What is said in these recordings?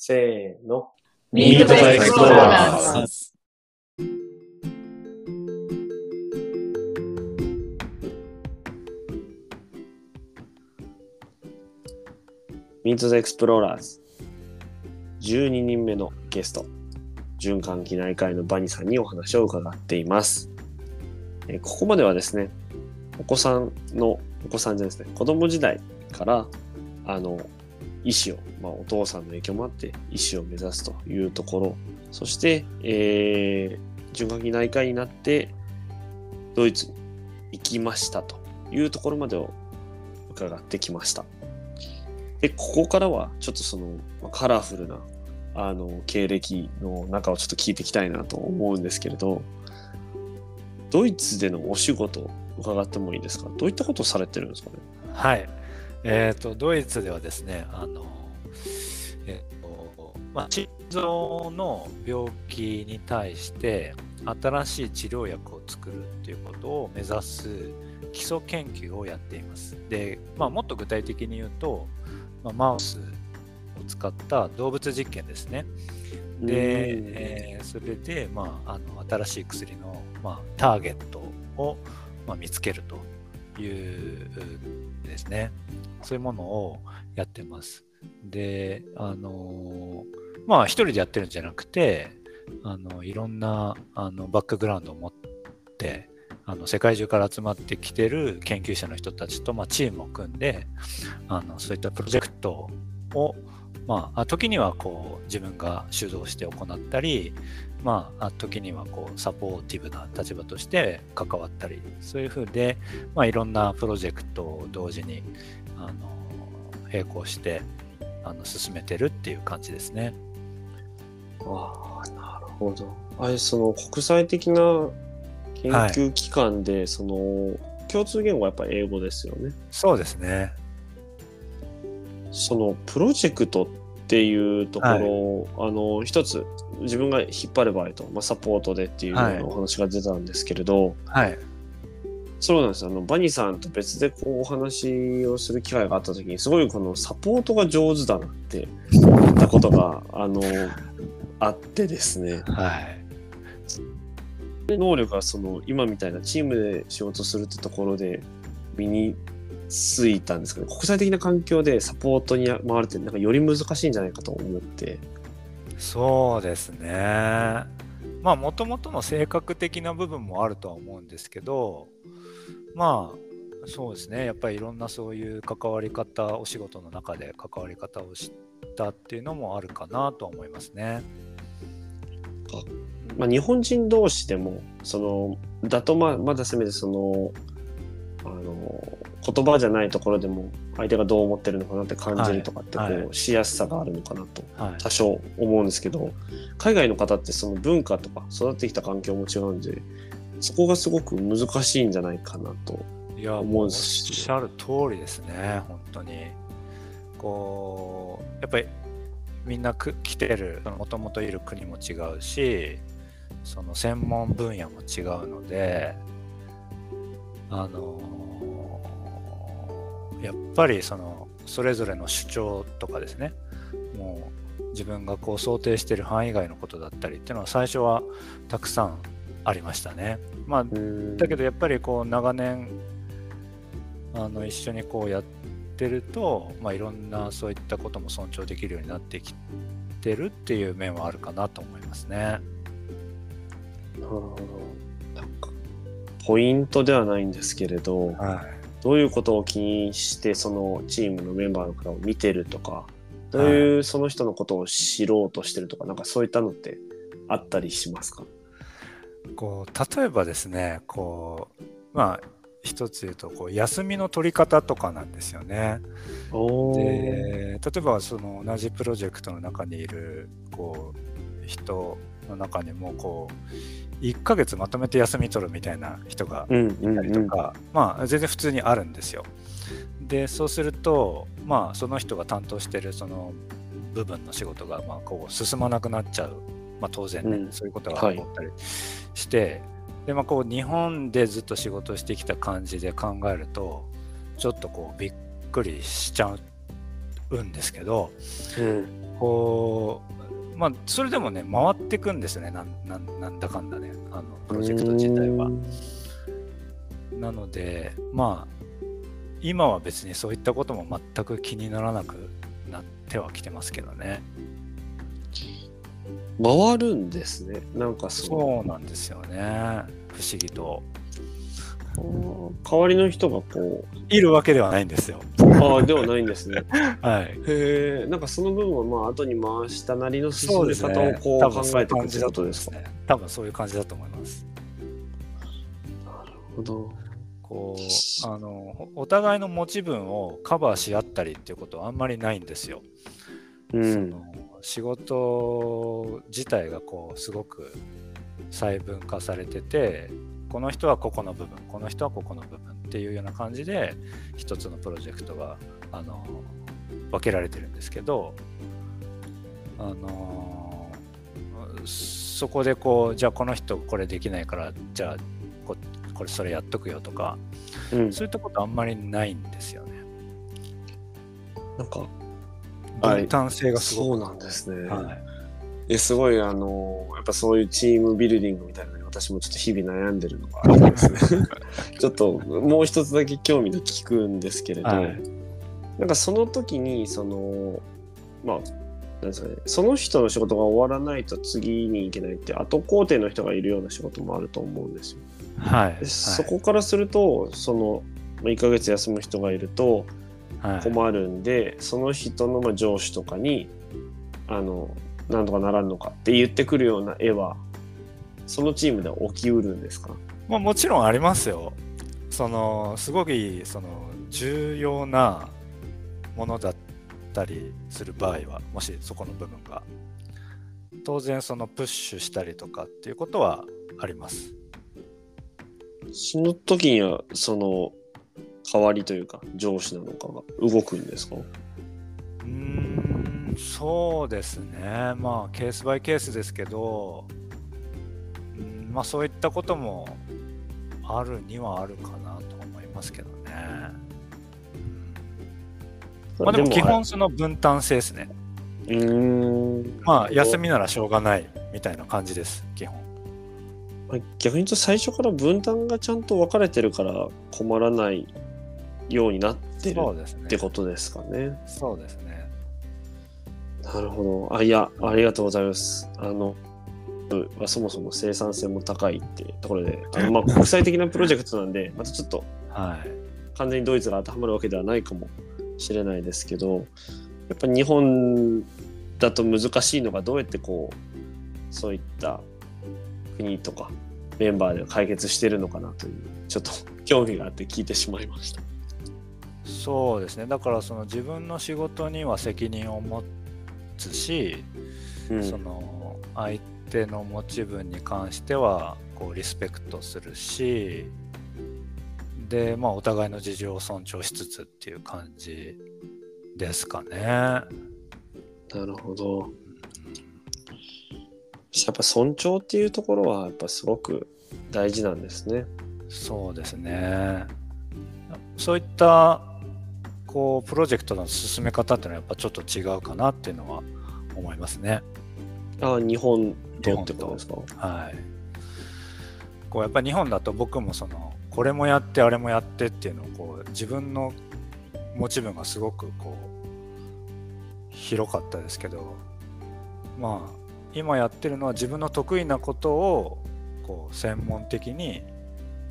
せーの。 Meet the Explorers。 Meet the Explorers 12人目のゲスト循環器内科医のバニさんにお話を伺っています、えーここまではですねお子さんのお子さんじゃないですね子供時代からあの医師を、まあ、お父さんの影響もあって医師を目指すというところ。そして、えー循環器内科医になってドイツに行きましたというところまでを伺ってきました。で、ここからはちょっとそのまあカラフルなあの経歴の中をちょっと聞いていきたいなと思うんですけれど、ドイツでのお仕事伺ってもいいですか？どういったことをされてるんですかね？はい。えっ、と、ドイツではですね、あの、えっ、と、まあ、心臓の病気に対して、新しい治療薬を作るっていうことを目指す基礎研究をやっています。で、まあ、もっと具体的に言うと、まあ、マウスを使った動物実験ですね。で、えーそれで、まあ、あの新しい薬の、まあ、ターゲットを、まあ、見つけるというですねそういうものをやってます。であのまあ一人でやってるんじゃなくてあのいろんなあのバックグラウンドを持ってあの世界中から集まってきてる研究者の人たちと、まあ、チームを組んであのそういったプロジェクトをまあ、時にはこう自分が主導して行ったり、まあ、時にはこうサポーティブな立場として関わったりそういうふうで、まあ、いろんなプロジェクトを同時にあの並行してあの進めてるっていう感じですね。ああ、なるほど。あれ、その国際的な研究機関で、その共通言語はやっぱ英語ですよね。そうですね。そのプロジェクトっていうところを、あの一つ自分が引っ張る場合と、まあ、サポートでっていうようはいなお話が出たんですけれど、はい。そうなんですあのバニーさんと別でこうお話をする機会があった時にすごいこのサポートが上手だなって思ったことがあのあってですねはい。能力がその今みたいなチームで仕事するってところで身についたんですけど国際的な環境でサポートに回るってなんかより難しいんじゃないかと思ってそうですね。まあもともとの性格的な部分もあるとは思うんですけどまあそうですねやっぱりいろんなそういう関わり方お仕事の中で関わり方を知ったっていうのもあるかなとは思いますね。まあ、日本人同士でもそのだとまあまだせめてそのあの言葉じゃないところでも相手がどう思ってるのかなって感じるとかってこうしやすさがあるのかなとはい、多少思うんですけど海外の方ってその文化とか育ってきた環境も違うんでそこがすごく難しいんじゃないかなと。いや、思うもうおっししゃる通りですね、本当に。こう、やっぱりみんなく来てる、もともといる国も違うし、その専門分野も違うので、あのやっぱりそのそれぞれの主張とかですね、もう自分がこう想定している範囲外のことだったりっていうのは最初はたくさんありましたね。まあだけどやっぱりこう長年あの一緒にこうやってると、まあ、いろんなそういったことも尊重できるようになってきてるっていう面はあるかなと思いますね。なるほどなんかポイントではないんですけれど、はいどういうことを気にしてそのチームのメンバーの方を見てるとかどういうその人のことを知ろうとしてるとか、なんかそういったのってあったりしますか？こう例えばですねこうまあ一つ言うとこう休みの取り方とかなんですよね。おで例えばその同じプロジェクトの中にいるこう人の中にもこう1ヶ月まとめて休み取るみたいな人がいたりとか、まあ全然普通にあるんですよ。でそうするとまあその人が担当してるその部分の仕事がまあこう進まなくなっちゃう、まあ、当然ね、うん。そういうことが起こったりして、でまあこう日本でずっと仕事してきた感じで考えるとちょっとこうびっくりしちゃうんですけどうん。こう、まあ、それでもね、回っていくんですよね、なんなんなんだかんだね、あのプロジェクト自体は。なので、まあ、今は別にそういったことも全く気にならなくなってはきてますけどね。回るんですね。なんかそそうなんですよね。不思議と。う代わりの人がこいるわけではないんですよ。う、ああ、ではないんですね。はい。へえ、なんかその部分はまあ後に回したなりの進めそうですね。方をこう考えていくってことですか？ね。多分そういう感じだと思います。なるほど。こうあのお互いの持ち分をカバーし合ったりっていうことはあんまりないんですよ。うん。その仕事自体がこうすごく細分化されててこの人はここの部分この人はここの部分っていうような感じで一つのプロジェクトがあの分けられてるんですけどあのそこでこうじゃあこの人これできないからじゃあここれそれやっとくよとかうん、そういったことあんまりないんですよね。なんか、はい分担性がすごそうなんですね。く。はいえすごいあのやっぱそういうチームビルディングみたいな私もちょっと日々悩んでるのがあるんですね。ちょっともう一つだけ興味で聞くんですけれど、はいなんかその時にそのまあなんですかね、その人の仕事が終わらないと次に行けないって後工程の人がいるような仕事もあると思うんですよ。はいでそこからするとそのまあ1ヶ月休む人がいるとはい困るんで、その人のまあ上司とかにあのなんとかならんのかって言ってくるような絵はそのチームでは起きうるんですか？まあ、もちろんありますよ。そのすごくその重要なものだったりする場合はもしそこの部分が当然そのプッシュしたりとかっていうことはあります。その時にはその代わりというか上司なのかが動くんですか？うーんそうですねまあケースバイケースですけどうんまあそういったこともあるにはあるかなと思いますけどね。まあでも基本その分担性ですね。うーんまあ休みならしょうがないみたいな感じです、基本。まあ逆に言うと最初から分担がちゃんと分かれてるから困らないようになってるって。ことですかね。そうですね。なるほど。あ、いや、ありがとうございます。あの、はそもそも生産性も高いってところで、あのまあ、国際的なプロジェクトなんで、またちょっとはい。完全にドイツが当てはまるわけではないかもしれないですけど、やっぱ日本だと難しいのがどうやってこう、そういった国とかメンバーで解決してるのかなという、ちょっと興味があって聞いてしまいました。そうですね。だからその自分の仕事には責任を持つし、うん、その相手の持ち分に関してはこうリスペクトするし、で、まあお互いの事情を尊重しつつっていう感じですかね。なるほど。やっぱ尊重っていうところはやっぱすごく大事なんですね。そうですね。そういったこうプロジェクトの進め方っていうのはやっぱちょっと違うかなっていうのは思いますね。ああ、日本とってことですか？はい。こうやっぱり日本だと僕もそのこれもやってあれもやってっていうのをこう自分の持ち分がすごくこう広かったですけどまあ今やってるのは自分の得意なことをこう専門的に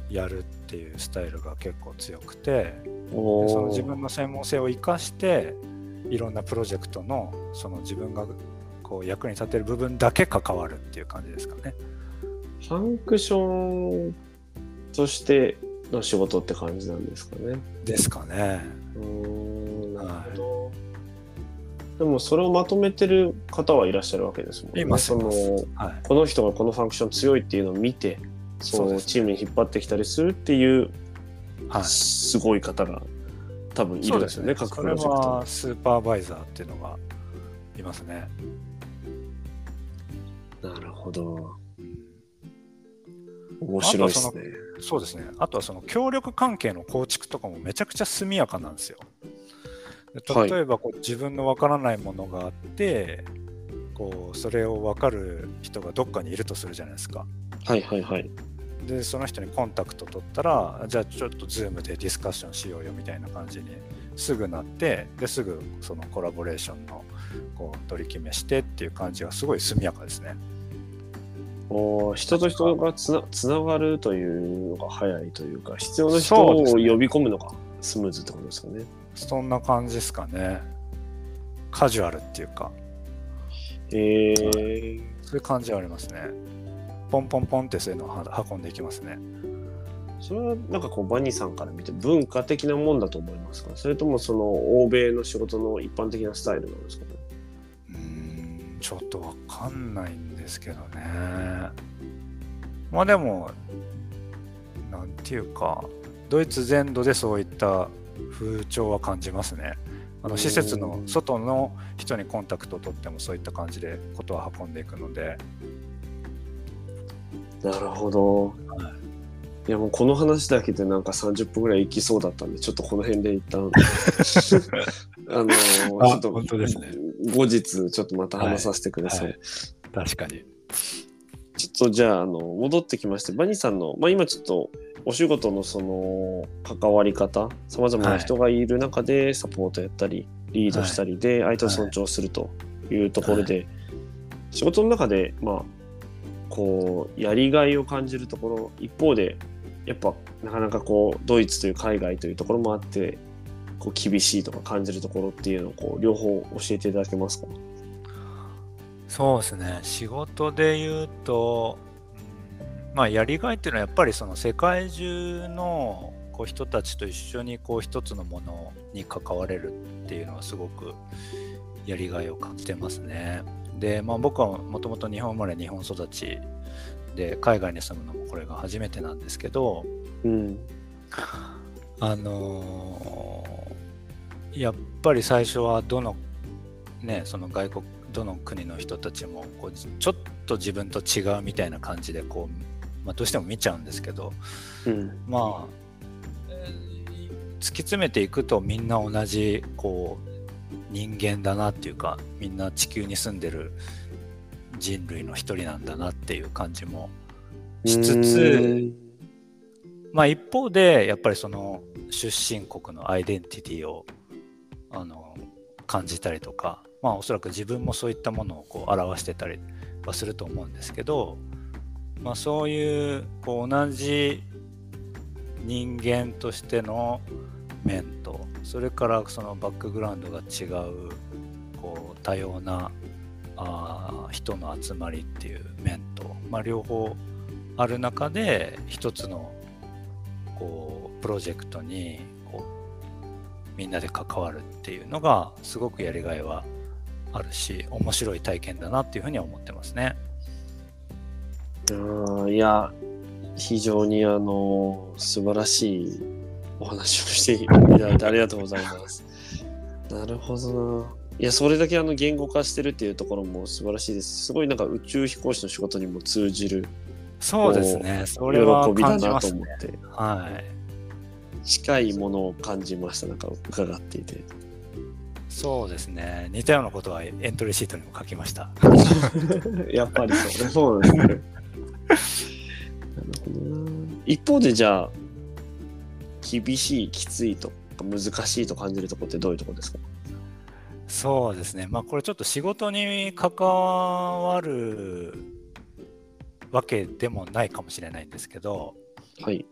やるっていうスタイルが結構強くてその自分の専門性を生かしていろんなプロジェクトのその自分がこう役に立てる部分だけ関わるっていう感じですかね。ファンクションとしての仕事って感じなんですかね。ですかね。うーん、なるほど。でもそれをまとめてる方はいらっしゃるわけですもんね。いますそのはい。この人がこのファンクション強いっていうのを見て、そそうですねうチームに引っ張ってきたりするっていう、はいすごい方が多分いるんですよね、各それプロジェクトはスーパーバイザーっていうのがいますね。ほど。うん面白いですね。そうですね。あとはその協力関係の構築とかもめちゃくちゃ速やかなんですよ。はい例えばこう自分のわからないものがあって、こうそれを分かる人がどっかにいるとするじゃないですか。はいはいはい。でその人にコンタクト取ったらじゃあちょっと Zoom でディスカッションしようよみたいな感じにすぐなってですぐそのコラボレーションのこう取り決めしてっていう感じがすごい速やかですね。おー人と人がつなつながるというのが早いというか、必要な人を呼び込むのがスムーズってことですかね。そんな感じですかね。カジュアルっていうかえー、そういう感じはありますね。ポンポンポンってそういうのをは運んでいきますね。それはなんかこうバニーさんから見て文化的なもんだと思いますか？それともその欧米の仕事の一般的なスタイルなんですかね？うーんちょっとわかんないんですけどね。まあでも、なんていうか、ドイツ全土でそういった風潮は感じますね。あの施設の外の人にコンタクトを取ってもそういった感じでことは運んでいくので、なるほど。はいいやもうこの話だけでなんか30分ぐらいいきそうだったんで、ちょっとこの辺で一旦、あのちょっと本当ですね後日ちょっとまた話させてください。はい確かに。ちょっとじゃああの戻ってきまして、バニーさんの、まあ、今ちょっとお仕事のその関わり方、さまざまな人がいる中でサポートやったり、リードしたりで相手を尊重するとい。うところで、仕事の中で、まあ、こう、やりがいを感じるところ、一方で、やっぱなかなかこう、ドイツという海外というところもあって、こう厳しいとか感じるところっていうのをこう両方教えていただけますか？そうですね仕事で言うと、うんまあやりがいっていうのはやっぱりその世界中のこう人たちと一緒にこう一つのものに関われるっていうのはすごくやりがいを感じてますね。で、まあ、僕はもともと日本生まれ日本育ちで海外に住むのもこれが初めてなんですけどうん。あのーやっぱり最初はどのねその外国どの国の人たちもこうちょっと自分と違うみたいな感じでこう、まあ、どうしても見ちゃうんですけどうん。まあ、えー突き詰めていくとみんな同じこう人間だなっていうかみんな地球に住んでる人類の一人なんだなっていう感じもしつつまあ一方でやっぱりその出身国のアイデンティティをあの感じたりとかまあおそらく自分もそういったものをこう表してたりはすると思うんですけど、まあ、そういうこう同じ人間としての面とそれからそのバックグラウンドが違うこう多様なあ人の集まりっていう面と、まあ、両方ある中で一つのこうプロジェクトにこうみんなで関わるっていうのがすごくやりがいはあるし面白い体験だなっていうふうには思ってますね。あーいや、非常にあの、素晴らしいお話をしていただいてありがとうございます。なるほどな。いや、それだけあの言語化してるっていうところも素晴らしいです。すごいなんか宇宙飛行士の仕事にも通じるそうですね。それは喜びだなと思。って、はい。近いものを感じました。なんか伺っていて。そうですね。似たようなことはエントリーシートにも書きました。やっぱりそうそうですね。一方でじゃあ、厳しい、きついとか難しいと感じるところってどういうところですか？そうですね。まあこれちょっと仕事に関わるわけでもないかもしれないんですけど、はい。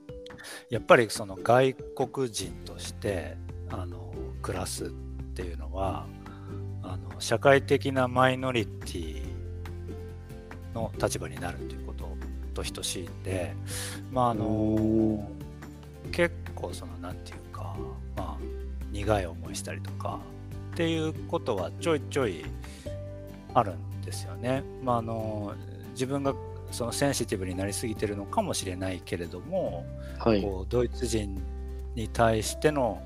やっぱりその外国人としてあの暮らすっていうのはあの社会的なマイノリティの立場になるということと等しいんで、まああの結構そのなんていうか、まあ、苦い思いしたりとかっていうことはちょいちょいあるんですよね。まあ、あの自分がそのセンシティブになりすぎてるのかもしれないけれども、はい。こうドイツ人に対しての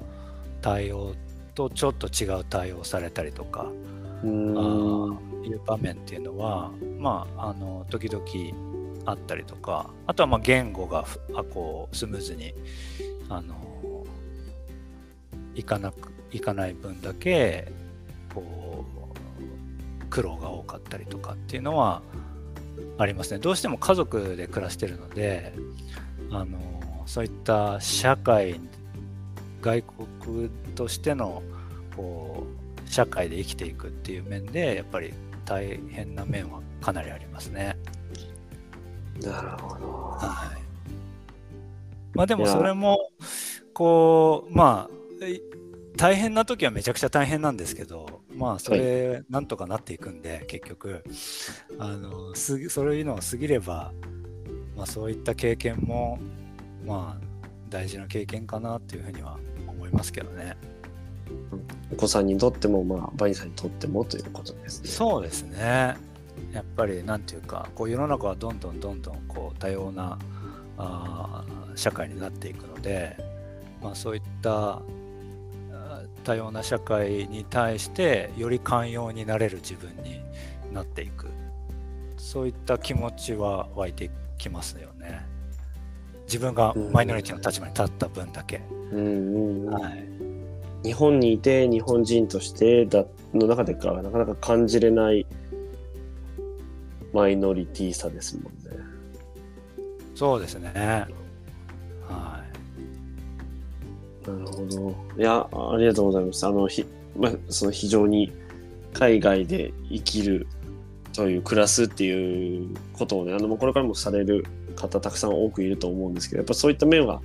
対応とちょっと違う対応されたりとかうーん。いう場面っていうのはまああの時々あったりとかあとはまあ言語がふあこうスムーズにあのいかなくいかない分だけこう苦労が多かったりとかっていうのはありますねどうしても家族で暮らしてるのであのそういった社会外国としてのこう社会で生きていくっていう面でやっぱり大変な面はかなりありますね。なるほど。はい。まあでもそれもこうまあ大変な時はめちゃくちゃ大変なんですけどまあそれなんとかなっていくんで、結局あのすそういうのを過ぎれば、まあ、そういった経験もまあ大事な経験かなっていうふうには思いますけどね。お子さんにとっても、まあ、バニーさんにとってもということですね。そうですね。やっぱりなんていうかこう世の中はどんどんどんどんこう多様なあ社会になっていくので、まあ、そういった多様な社会に対してより寛容になれる自分になっていくそういった気持ちは湧いてきますよね自分がマイノリティの立場に立った分だけ、うんうんうんはい、日本にいて日本人としてだの中でかなかなか感じれないマイノリティさですもんね。そうですねはなるほど。いや、ありがとうございます。あの、ひ、まあ、その非常に海外で生きるという暮らすっていうことをね、あの、これからもされる方たくさん多くいると思うんですけど、やっぱそういった面は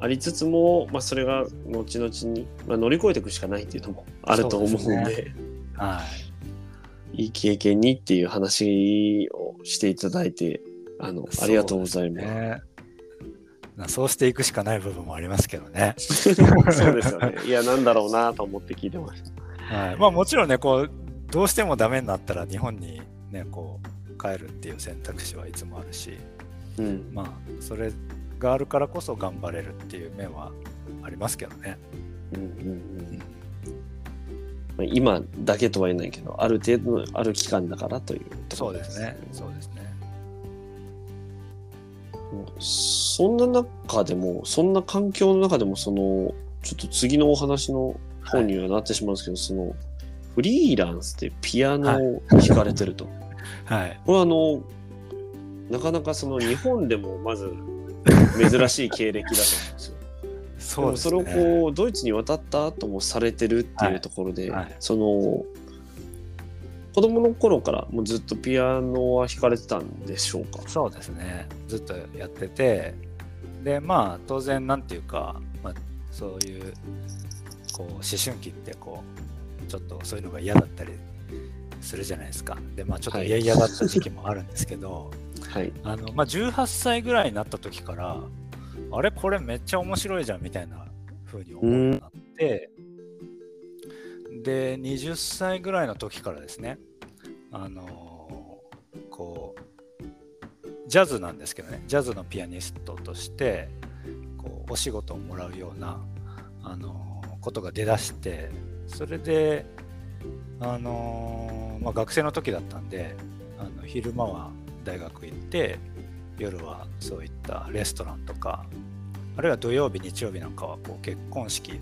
ありつつも、まあ、それが後々に、まあ、乗り越えていくしかないっていうのもあると思うんで、そうですいはいいい経験にっていう話をしていただいて、あの、ありがとうございます。そうしていくしかない部分もありますけどね。そうですよね。いや、なんだろうなと思って聞いてました。はい、まあもちろんねこうどうしてもダメになったら日本にねこう帰るっていう選択肢はいつもあるしうん。まあそれがあるからこそ頑張れるっていう面はありますけどね。うんうんうんまあ今だけとは言えないけど、ある程度のある期間だからというところそうですね。そうですね。そんな中でも、そんな環境の中でも、その、ちょっと次のお話の方にはなってしまうんですけど、その、フリーランスでピアノを弾かれてると。はい。これはあの、なかなかその日本でもまず珍しい経歴だと思うんですよ。そうですね。それをこうドイツに渡った後もされてるっていうところで、はいはいその子供の頃からもうずっとピアノは弾かれてたんでしょうか？そうですね。ずっとやってて、で、まあ、当然、なんていうか、まあ、そういう、こう、思春期って、こう、ちょっとそういうのが嫌だったりするじゃないですか。で、まあ、ちょっとはい嫌々だった時期もあるんですけど、はい。あの、まあ、18歳ぐらいになった時から、あれ、これめっちゃ面白いじゃん、みたいな風に思うようになって、で、20歳ぐらいの時からですね、あのーこう、ジャズなんですけどね、ジャズのピアニストとして、こう、お仕事をもらうような、あのーことが出だして、それで、あのーまあ、学生の時だったんで、あの昼間は大学行って、夜はそういったレストランとか、あるいは土曜日、日曜日なんかはこう結婚式、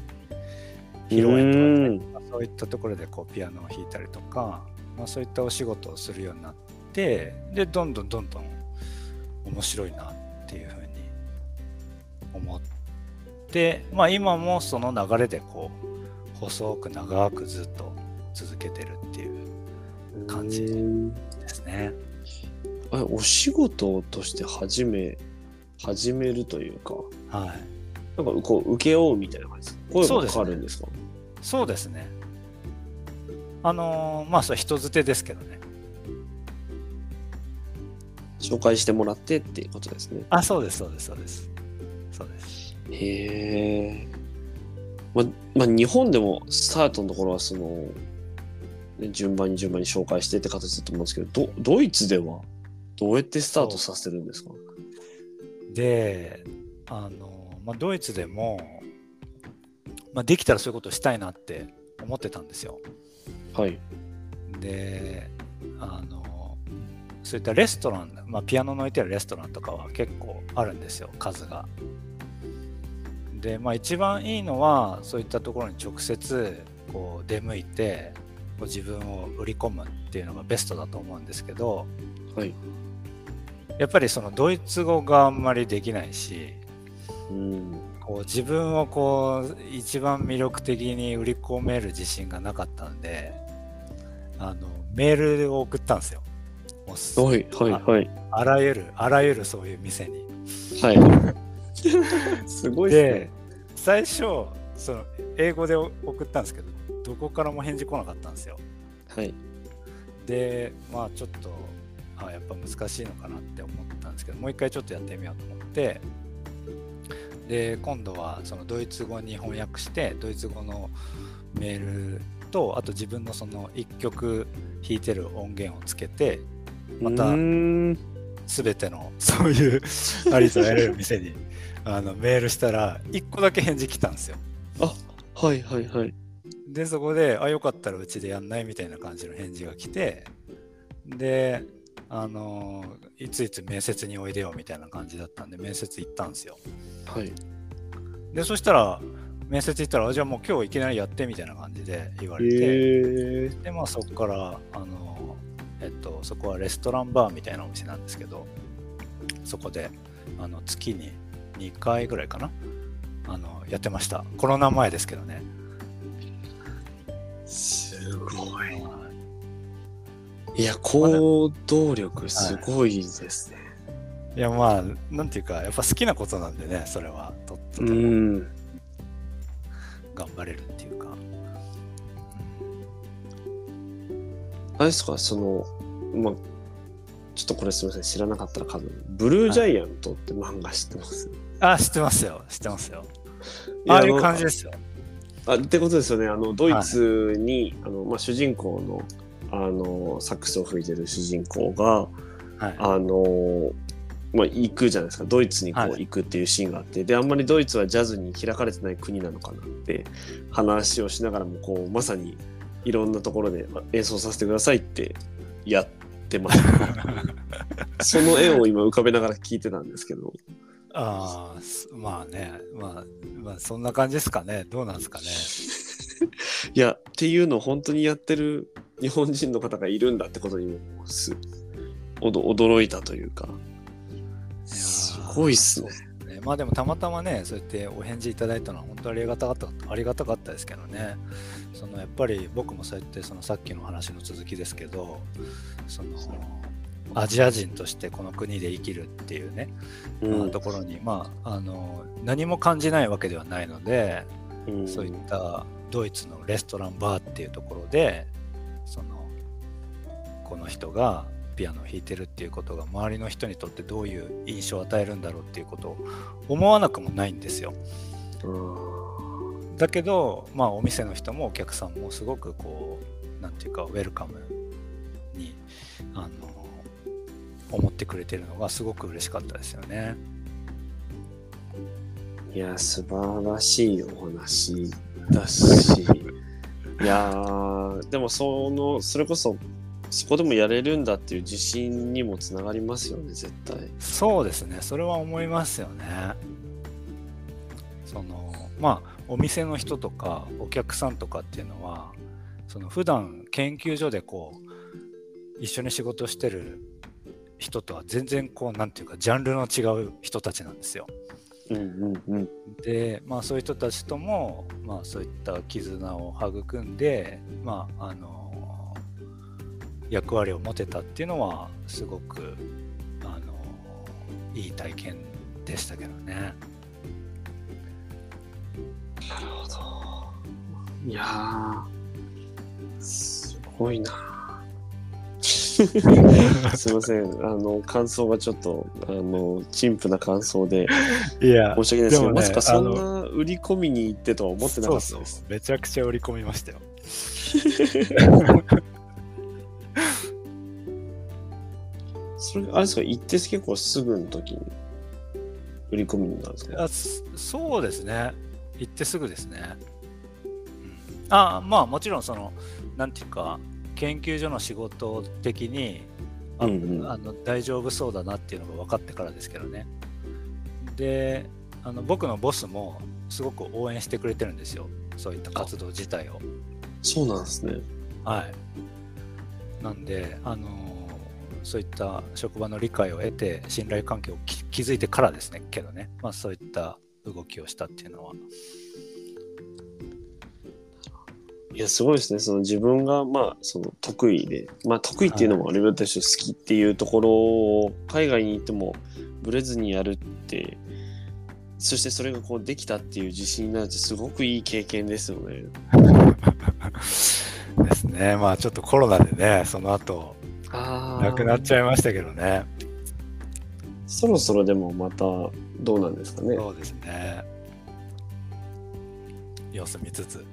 披露宴とかそういったところでこうピアノを弾いたりとか、まあ、そういったお仕事をするようになって、で、どんどんどんどん面白いなっていうふうに思って、まあ、今もその流れでこう細く長くずっと続けてる感じうんですね。あお仕事として始め、始めるというか、はい。なんかこう、請け負うみたいな感じですか？声がかかるんですか？そうですね。あのーまあ、それ人づてですけどね。紹介してもらってっていうことですね。あ、そうです、そうです、そうです。そうです。へえ。ま、まあ、日本でもスタートのところはその、ね、順番に順番に紹介してって形だと思うんですけど、ドドイツではどうやってスタートさせてるんですか？で、あのまあ、ドイツでも、まあ、できたらそういうことをしたいなって思ってたんですよ。はい。で、あのそういったレストラン、まあ、ピアノの置いてあるレストランとかは結構あるんですよ、数が。で、まあ、一番いいのはそういったところに直接こう出向いてこう自分を売り込むっていうのがベストだと思うんですけど、はい。やっぱりそのドイツ語があんまりできないしうん。こう自分をこう一番魅力的に売り込める自信がなかったんであのメールを送ったんですよ。もうい、はい、はい。あらゆるあらゆるそういう店に。はい。すごいですでね。最初その英語で送ったんですけどどこからも返事来なかったんですよ。はい。でまあちょっとあやっぱ難しいのかなって思ったんですけどもう一回ちょっとやってみようと思ってで今度はそのドイツ語に翻訳してドイツ語のメールとあと自分のその1曲弾いてる音源をつけてまた全てのそういうありとあらゆる店にあのメールしたら1個だけ返事来たんですよ。あ、はい、はい、はい。でそこで「あよかったらうちでやんない?」みたいな感じの返事が来てであのいついつ面接においでよみたいな感じだったんで面接行ったんですよはい。でそしたら面接行ったらあじゃあもう今日いきなりやってみたいな感じで言われて、えでまあそこからあのえっとそこはレストランバーみたいなお店なんですけどそこであの月に2回ぐらいかなあのやってましたコロナ前ですけどねー、すごい。はいいや、行動力すごいですね。いやまあなんていうかやっぱ好きなことなんでねそれは。とっとうとん。頑張れるっていうか、あれですか、その、まあ、ちょっとこれすみません、知らなかったら多分、ブルージャイアントって漫画知ってます、あ知ってますよ。知ってますよ。ああいう感じですよあってことですよね。あのドイツに、あのまあ、主人公のあのサックスを吹いてる主人公がはいあの、まあ、行くじゃないですかドイツにこうはい行くっていうシーンがあって、であんまりドイツはジャズに開かれてない国なのかなって話をしながらもこうまさにいろんなところでまあ演奏させてくださいってやってました。その絵を今浮かべながら聞いてたんですけど。ああすまあね、まあ、まあそんな感じですかね。どうなんですかね。いやっていうのを本当にやってる日本人の方がいるんだってことにも驚いたというか。すごいっすね。ねまあでもたまたまねそうやってお返事いただいたのは本当ありがたかったありがたかったですけどね。そのやっぱり僕もそうやってそのさっきの話の続きですけどそのアジア人としてこの国で生きるっていうね、うん。ところにまああの何も感じないわけではないので、うん。そういったドイツのレストランバーっていうところでそのこの人がピアノを弾いてるっていうことが周りの人にとってどういう印象を与えるんだろうっていうことを思わなくもないんですよ。うん。だけどまあお店の人もお客さんもすごくこうなんていうかウェルカムにあの思ってくれてるのがすごく嬉しかったですよね。いや素晴らしいお話だしいやーでもそのそれこそそこでもやれるんだっていう自信にもつながりますよね絶対。そうですね、それは思いますよね。そのまあお店の人とかお客さんとかっていうのはその普段研究所でこう一緒に仕事してる人とは全然こうなんていうかジャンルの違う人たちなんですよ。うんうんうんでまあそういう人たちともまあそういった絆を育んでまああの役割を持てたっていうのはすごくあのいい体験でしたけどね。なるほど。いやー、すごいな。すいません、あの感想がちょっとあの陳腐な感想でいや申し訳ないですけど、ねまさかそんあな売り込みに行ってとは思ってなかったです。そうめちゃくちゃ売り込みましたよ。それあれですか、行って結構すぐの時に売り込みになるんですか？あそそうですね行ってすぐですね。うんあまあもちろんそのなんていうか研究所の仕事的にあ、うんうん。あの大丈夫そうだなっていうのが分かってからですけどね。であの僕のボスもすごく応援してくれてるんですよ。そういった活動自体を。そうなんですね。はい。なんであのそういった職場の理解を得て信頼関係をき築いてからですねけどね、まあ、そういった動きをしたっていうのはいや、すごいですね。その自分が、まあ、その得意で、まあ、得意っていうのもあれだし、好きっていうところを海外に行ってもブレずにやるって、そしてそれがこうできたっていう自信になるってすごくいい経験ですよね。ですねまあちょっとコロナでねその後あなくなっちゃいましたけどねそろそろでもまたどうなんですかね。そうですね様子見つつ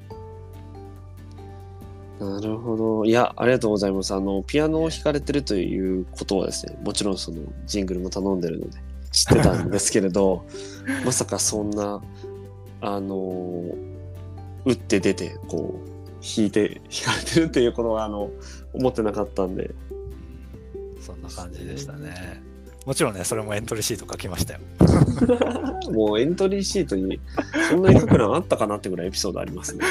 なるほど。いや、ありがとうございます。あの、ピアノを弾かれてるということはですね、もちろんそのジングルも頼んでるので知ってたんですけれど、まさかそんな、あの、打って出て、こう、弾いて、弾かれてるっていうことは、あの、思ってなかったんで、そんな感じでしたねもちろんねそれもエントリーシート書きましたよ もうエントリーシートにそんなに書く欄あったかなってぐらいエピソードありますね。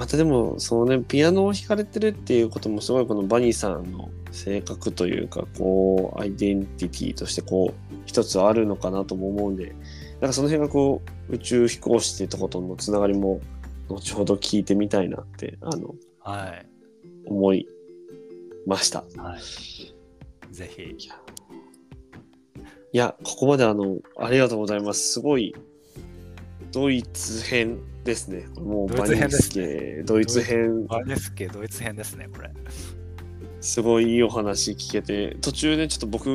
またでもそのねピアノを弾かれてるっていうこともすごいこのバニーさんの性格というかこうアイデンティティとしてこう一つあるのかなとも思うんでなんかその辺がこう宇宙飛行士ってとことのつながりも後ほど聞いてみたいなってあのはい思いました。はいぜひいや、ここまであの、ありがとうございます。すごい、ドイツ編ですね。もうバニースケドイツ編、バネスケドイツ編ですねこれ。すごいいいお話聞けて、途中でちょっと僕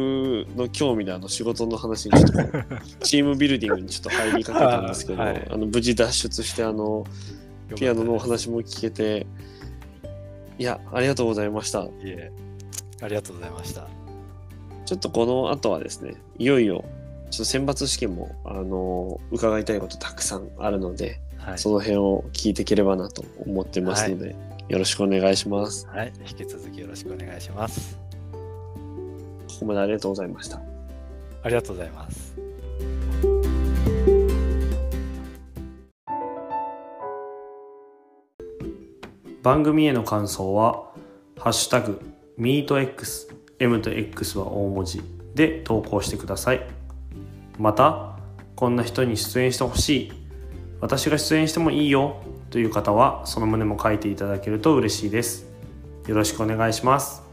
の興味であの仕事の話にちょっと チームビルディングにちょっと入りかけたんですけど、はい。はいあの無事脱出してあの、ピアノのお話も聞けて、いや、ありがとうございました。いえありがとうございました。ちょっとこの後はですね、いよいよ、ちょっと選抜試験も、あの、伺いたいことたくさんあるので、はいその辺を聞いていければなと思ってますので、よろしくお願いします。はい、引き続きよろしくお願いします。ここまでありがとうございました。ありがとうございます。番組への感想は、ハッシュタグ、MeetX、M と X は大文字で投稿してください。また、こんな人に出演してほしい、私が出演してもいいよという方は、その旨も書いていただけると嬉しいです。よろしくお願いします。